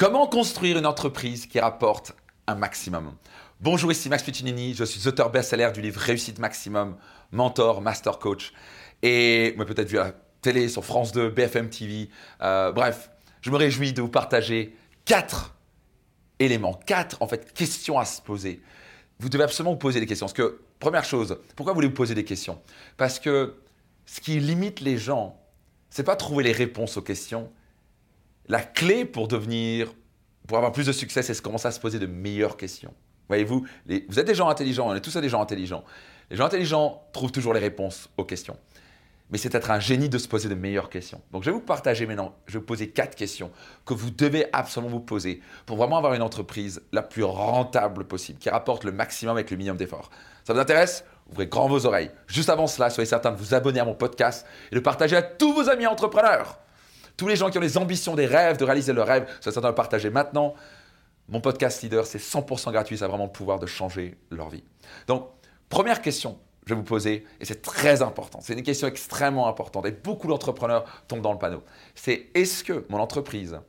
Comment construire une entreprise qui rapporte un maximum? Bonjour, ici Max Piccinini, je suis auteur best-seller du livre Réussite Maximum, mentor, master coach. Et moi peut-être vu à la télé, sur France 2, BFM TV. Euh, bref, je me réjouis de vous partager quatre éléments, quatre en fait questions à se poser. Vous devez absolument vous poser des questions. Parce que, première chose, pourquoi voulez-vous poser des questions? Parce que ce qui limite les gens, c'est pas trouver les réponses aux questions, la clé pour devenir, pour avoir plus de succès, c'est de commencer à se poser de meilleures questions. Voyez-vous, vous êtes des gens intelligents, on est tous des gens intelligents. Les gens intelligents trouvent toujours les réponses aux questions. Mais c'est être un génie de se poser de meilleures questions. Donc je vais vous partager maintenant, je vais vous poser quatre questions que vous devez absolument vous poser pour vraiment avoir une entreprise la plus rentable possible, qui rapporte le maximum avec le minimum d'efforts. Ça vous intéresse? Ouvrez grand vos oreilles. Juste avant cela, soyez certain de vous abonner à mon podcast et de partager à tous vos amis entrepreneurs. Tous les gens qui ont des ambitions, des rêves, de réaliser leurs rêves, ça certain de partager maintenant. Mon podcast leader, c'est 100% gratuit, ça a vraiment le pouvoir de changer leur vie. Donc, première question que je vais vous poser, et c'est très important, c'est une question extrêmement importante, et beaucoup d'entrepreneurs tombent dans le panneau. C'est est-ce que mon entreprise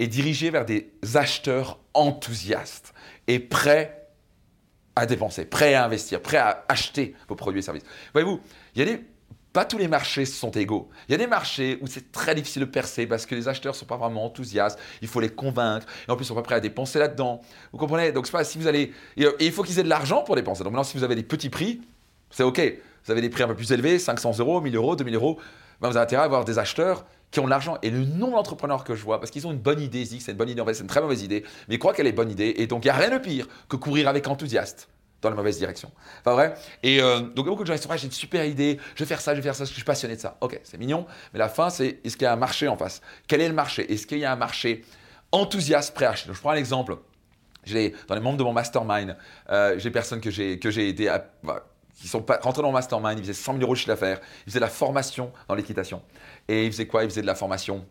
est dirigée vers des acheteurs enthousiastes et prêts à dépenser, prêts à investir, prêts à acheter vos produits et services? Voyez-vous, il y a des pas tous les marchés sont égaux. Il y a des marchés où c'est très difficile de percer parce que les acheteurs ne sont pas vraiment enthousiastes. Il faut les convaincre. Et en plus, ils sont pas prêts à dépenser là-dedans. Vous comprenez? Donc, pas si vous allez. Et il faut qu'ils aient de l'argent pour dépenser. Donc, maintenant, si vous avez des petits prix, c'est OK. Vous avez des prix un peu plus élevés, 500 euros, 1000 euros, 2000 euros. Ben, vous avez intérêt à avoir des acheteurs qui ont de l'argent. Et le nombre d'entrepreneurs que je vois, parce qu'ils ont une bonne idée, ils disent c'est une bonne idée, en fait, c'est une très mauvaise idée, mais ils croient qu'elle est bonne idée. Et donc, il n'y a rien de pire que courir avec enthousiaste dans la mauvaise direction. Pas vrai Et euh, donc, beaucoup de gens disent j'ai une super idée, je vais faire ça, je vais faire ça, je suis passionné de ça. Ok, c'est mignon, mais la fin, c'est est-ce qu'il y a un marché en face? Quel est le marché? Est-ce qu'il y a un marché enthousiaste prêt à acheter? Donc, Je prends un exemple. Dans les membres de mon mastermind, euh, j'ai des personnes que j'ai aidé à. Bah, qui sont rentrés dans mon mastermind, ils faisaient 100 000 euros de chiffre d'affaires, ils faisaient de la formation dans l'équitation. Et ils faisaient quoi? Ils faisaient de la formation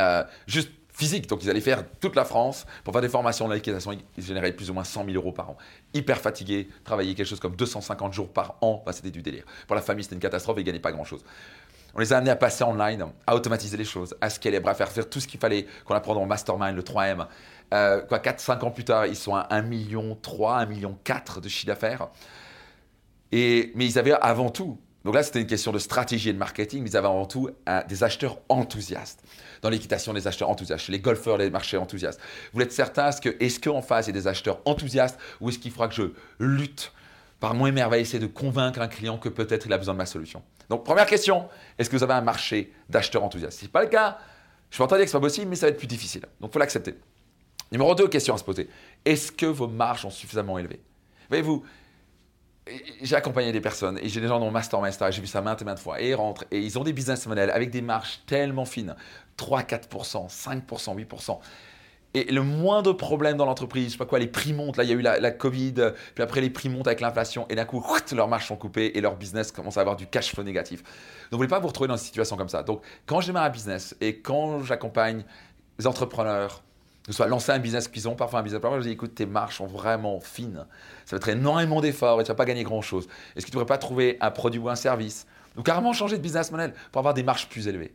euh, juste physique. Donc, ils allaient faire toute la France pour faire des formations de l'équitation. Ils généraient plus ou moins 100 000 euros par an. Hyper fatigués, travaillaient quelque chose comme 250 jours par an. c'était du délire. Pour la famille, c'était une catastrophe et ils gagnaient pas grand-chose. On les a amenés à passer online, à automatiser les choses, à scaler, à faire tout ce qu'il fallait qu'on apprend dans mastermind, le 3M. Euh, quoi, 4-5 ans plus tard, ils sont à 1 million 3, 1 million 4 de chiffre d'affaires. Et, mais ils avaient avant tout donc là, c'était une question de stratégie et de marketing, mais ils avaient avant tout des acheteurs enthousiastes. Dans l'équitation, des acheteurs enthousiastes. Chez les golfeurs, les marchés enthousiastes. Vous être certain, est-ce qu'en est face, il y a des acheteurs enthousiastes ou est-ce qu'il faudra que je lutte par mon émerveil, essayer de convaincre un client que peut-être il a besoin de ma solution? Donc, première question, est-ce que vous avez un marché d'acheteurs enthousiastes? Si ce n'est pas le cas, je peux entendre dire que ce n'est pas possible, mais ça va être plus difficile. Donc, il faut l'accepter. Numéro 2, question à se poser. Est-ce que vos marges sont suffisamment élevées? Voyez-vous, j'ai accompagné des personnes et j'ai des gens dans mon mastermind, j'ai vu ça maintes et maintes fois, et ils rentrent et ils ont des business models avec des marges tellement fines, 3, 4%, 5%, 8%. Et le moindre problème dans l'entreprise, je sais pas quoi, les prix montent, là il y a eu la, Covid, puis après les prix montent avec l'inflation, et d'un coup, leurs marges sont coupées et leur business commence à avoir du cash flow négatif. Donc vous voulez pas vous retrouver dans une situation comme ça. Donc quand je démarre un business et quand j'accompagne les entrepreneurs, que ce soit lancer un business qu'ils ont, parfois un business plan, je dis écoute, tes marches sont vraiment fines. Ça va être énormément d'efforts et tu vas pas gagner grand-chose. Est-ce que tu ne pourrais pas trouver un produit ou un service Ou carrément changer de business model pour avoir des marges plus élevées?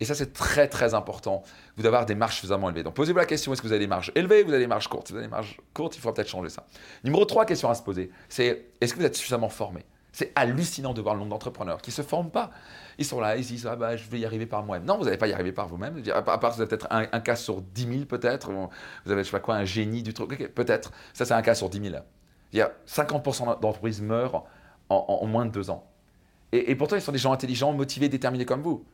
Et ça, c'est très très important, vous d'avoir des marges suffisamment élevées. Donc posez-vous la question, est-ce que vous avez des marges élevées ou vous avez des marges courtes? Si vous avez des marges courtes, il faudra peut-être changer ça. Numéro 3, question à se poser, c'est est-ce que vous êtes suffisamment formé? C'est hallucinant de voir le nombre d'entrepreneurs qui ne se forment pas. Ils sont là, ils disent ah bah, je vais y arriver par moi-même. Non, vous n'allez pas y arriver par vous-même. À part vous avez peut-être un, cas sur 10 000 peut-être. Vous avez je sais pas quoi un génie du truc. peut-être. Ça c'est un cas sur 10 000. Il y a 50% d'entreprises meurent en, moins de deux ans. Et, pourtant ils sont des gens intelligents, motivés, déterminés comme vous.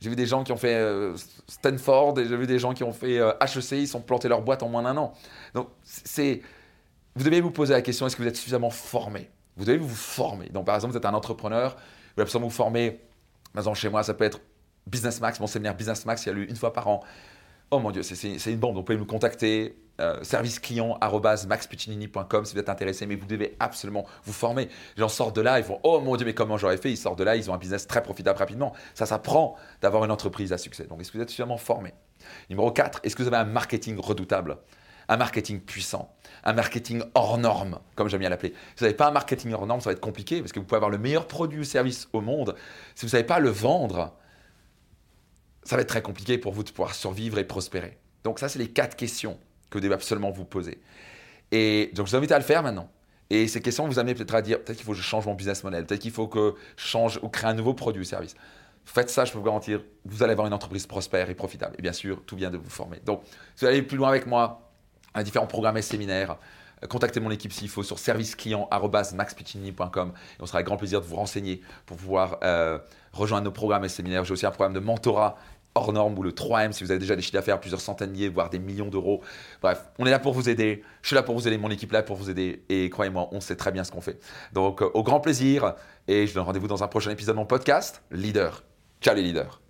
J'ai vu des gens qui ont fait euh, Stanford j'ai vu des gens qui ont fait HEC, euh, ils sont plantés leur boîte en moins d'un an. Donc c'est vous devez vous poser la question est-ce que vous êtes suffisamment formé Vous devez vous former. Donc par exemple, vous êtes un entrepreneur, vous absolument vous former. Par exemple, chez moi, ça peut être Business Max, mon séminaire Business Max, il y a lieu une fois par an. Oh mon Dieu, c'est une bombe. Donc, vous pouvez me contacter, euh, service client maxpuccinini.com si vous êtes intéressé, mais vous devez absolument vous former. Les gens sortent de là, ils font Oh mon Dieu, mais comment j'aurais fait? Ils sortent de là, ils ont un business très profitable rapidement. Ça ça prend d'avoir une entreprise à succès. Donc, est-ce que vous êtes suffisamment formé? Numéro 4, est-ce que vous avez un marketing redoutable? Un marketing puissant, un marketing hors norme, comme j'aime bien l'appeler. Si vous n'avez pas un marketing hors norme, ça va être compliqué parce que vous pouvez avoir le meilleur produit ou service au monde. Si vous ne savez pas le vendre, ça va être très compliqué pour vous de pouvoir survivre et prospérer. Donc ça, c'est les quatre questions que vous devez absolument vous poser. Et donc je vous invite à le faire maintenant. Et ces questions vous amener peut-être à dire, peut-être qu'il faut que je change mon business model, peut-être qu'il faut que je change ou crée un nouveau produit ou service. Faites ça, je peux vous garantir, vous allez avoir une entreprise prospère et profitable. Et bien sûr, tout vient de vous former. Donc, si vous allez plus loin avec moi, à différents programmes et séminaires, euh, contactez mon équipe s'il faut sur serviceclient.maxpiccini.com et on sera avec grand plaisir de vous renseigner pour pouvoir euh, rejoindre nos programmes et séminaires. J'ai aussi un programme de mentorat hors norme ou le 3M si vous avez déjà des chiffres d'affaires, plusieurs centaines voire des millions d'euros. Bref, on est là pour vous aider. Je suis là pour vous aider, mon équipe là pour vous aider. Et croyez-moi, on sait très bien ce qu'on fait. Donc, euh, au grand plaisir. Et je vous donne rendez-vous dans un prochain épisode de mon podcast, Leader. Ciao les leaders.